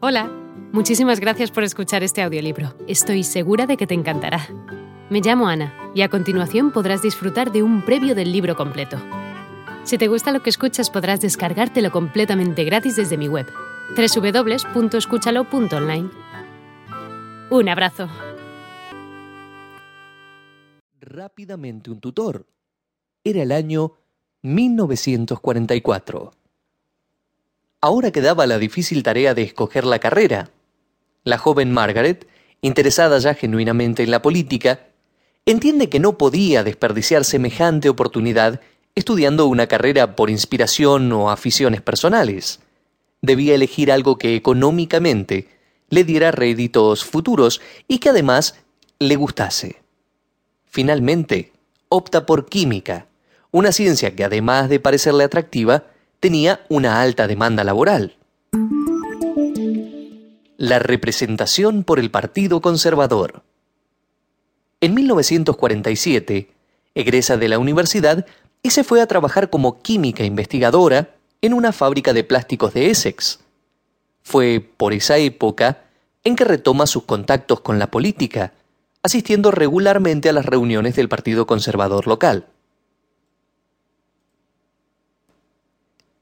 Hola, muchísimas gracias por escuchar este audiolibro. Estoy segura de que te encantará. Me llamo Ana y a continuación podrás disfrutar de un previo del libro completo. Si te gusta lo que escuchas podrás descargártelo completamente gratis desde mi web, www.escúchalo.online. Un abrazo. Rápidamente un tutor. Era el año 1944. Ahora quedaba la difícil tarea de escoger la carrera. La joven Margaret, interesada ya genuinamente en la política, entiende que no podía desperdiciar semejante oportunidad estudiando una carrera por inspiración o aficiones personales. Debía elegir algo que económicamente le diera réditos futuros y que además le gustase. Finalmente, opta por química, una ciencia que además de parecerle atractiva, tenía una alta demanda laboral. La representación por el Partido Conservador. En 1947, egresa de la universidad y se fue a trabajar como química investigadora en una fábrica de plásticos de Essex. Fue por esa época en que retoma sus contactos con la política, asistiendo regularmente a las reuniones del Partido Conservador local.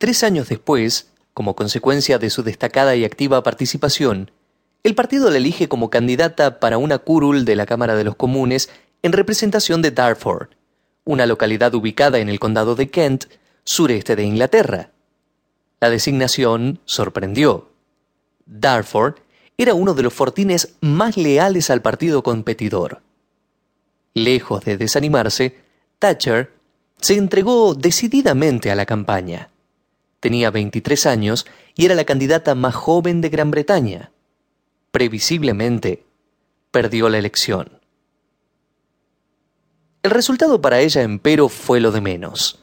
Tres años después, como consecuencia de su destacada y activa participación, el partido la elige como candidata para una curul de la Cámara de los Comunes en representación de Dartford, una localidad ubicada en el condado de Kent, sureste de Inglaterra. La designación sorprendió. Dartford era uno de los fortines más leales al partido competidor. Lejos de desanimarse, Thatcher se entregó decididamente a la campaña. Tenía 23 años y era la candidata más joven de Gran Bretaña. Previsiblemente, perdió la elección. El resultado para ella, empero, fue lo de menos.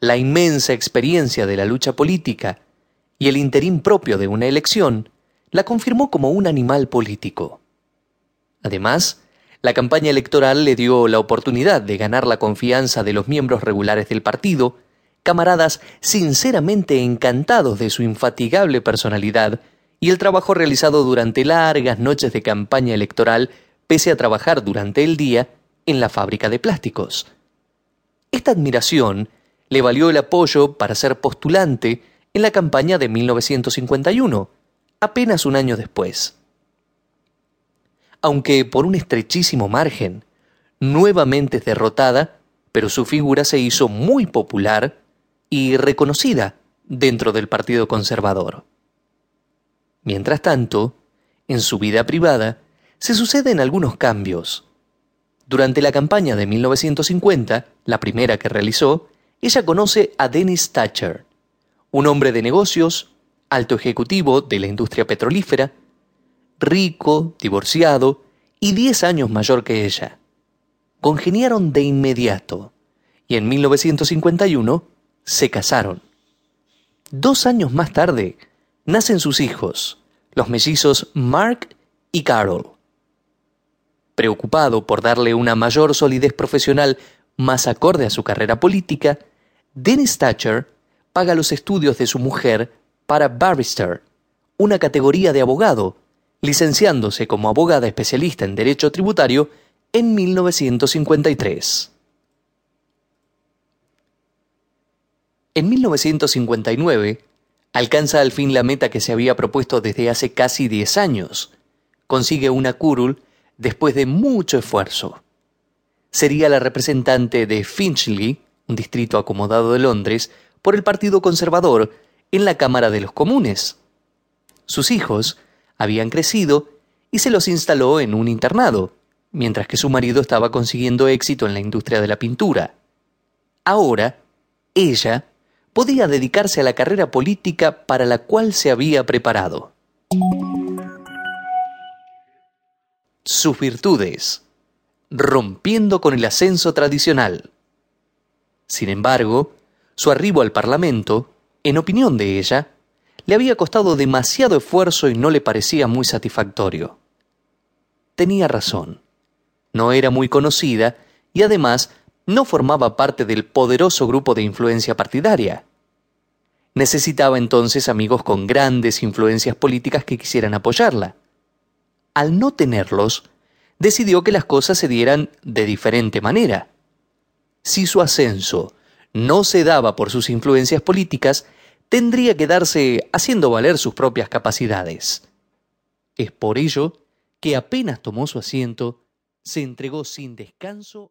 La inmensa experiencia de la lucha política y el interín propio de una elección la confirmó como un animal político. Además, la campaña electoral le dio la oportunidad de ganar la confianza de los miembros regulares del partido camaradas sinceramente encantados de su infatigable personalidad y el trabajo realizado durante largas noches de campaña electoral pese a trabajar durante el día en la fábrica de plásticos. Esta admiración le valió el apoyo para ser postulante en la campaña de 1951, apenas un año después. Aunque por un estrechísimo margen, nuevamente derrotada, pero su figura se hizo muy popular y reconocida dentro del Partido Conservador. Mientras tanto, en su vida privada, se suceden algunos cambios. Durante la campaña de 1950, la primera que realizó, ella conoce a Dennis Thatcher, un hombre de negocios, alto ejecutivo de la industria petrolífera, rico, divorciado y 10 años mayor que ella. Congeniaron de inmediato y en 1951 se casaron. Dos años más tarde, nacen sus hijos, los mellizos Mark y Carol. Preocupado por darle una mayor solidez profesional más acorde a su carrera política, Dennis Thatcher paga los estudios de su mujer para barrister, una categoría de abogado, licenciándose como abogada especialista en derecho tributario en 1953. En 1959, alcanza al fin la meta que se había propuesto desde hace casi 10 años. Consigue una curul después de mucho esfuerzo. Sería la representante de Finchley, un distrito acomodado de Londres, por el Partido Conservador en la Cámara de los Comunes. Sus hijos habían crecido y se los instaló en un internado, mientras que su marido estaba consiguiendo éxito en la industria de la pintura. Ahora, ella podía dedicarse a la carrera política para la cual se había preparado. Sus virtudes. Rompiendo con el ascenso tradicional. Sin embargo, su arribo al Parlamento, en opinión de ella, le había costado demasiado esfuerzo y no le parecía muy satisfactorio. Tenía razón. No era muy conocida y además no formaba parte del poderoso grupo de influencia partidaria Necesitaba entonces amigos con grandes influencias políticas que quisieran apoyarla. Al no tenerlos, decidió que las cosas se dieran de diferente manera. Si su ascenso no se daba por sus influencias políticas, tendría que darse haciendo valer sus propias capacidades. Es por ello que apenas tomó su asiento, se entregó sin descanso.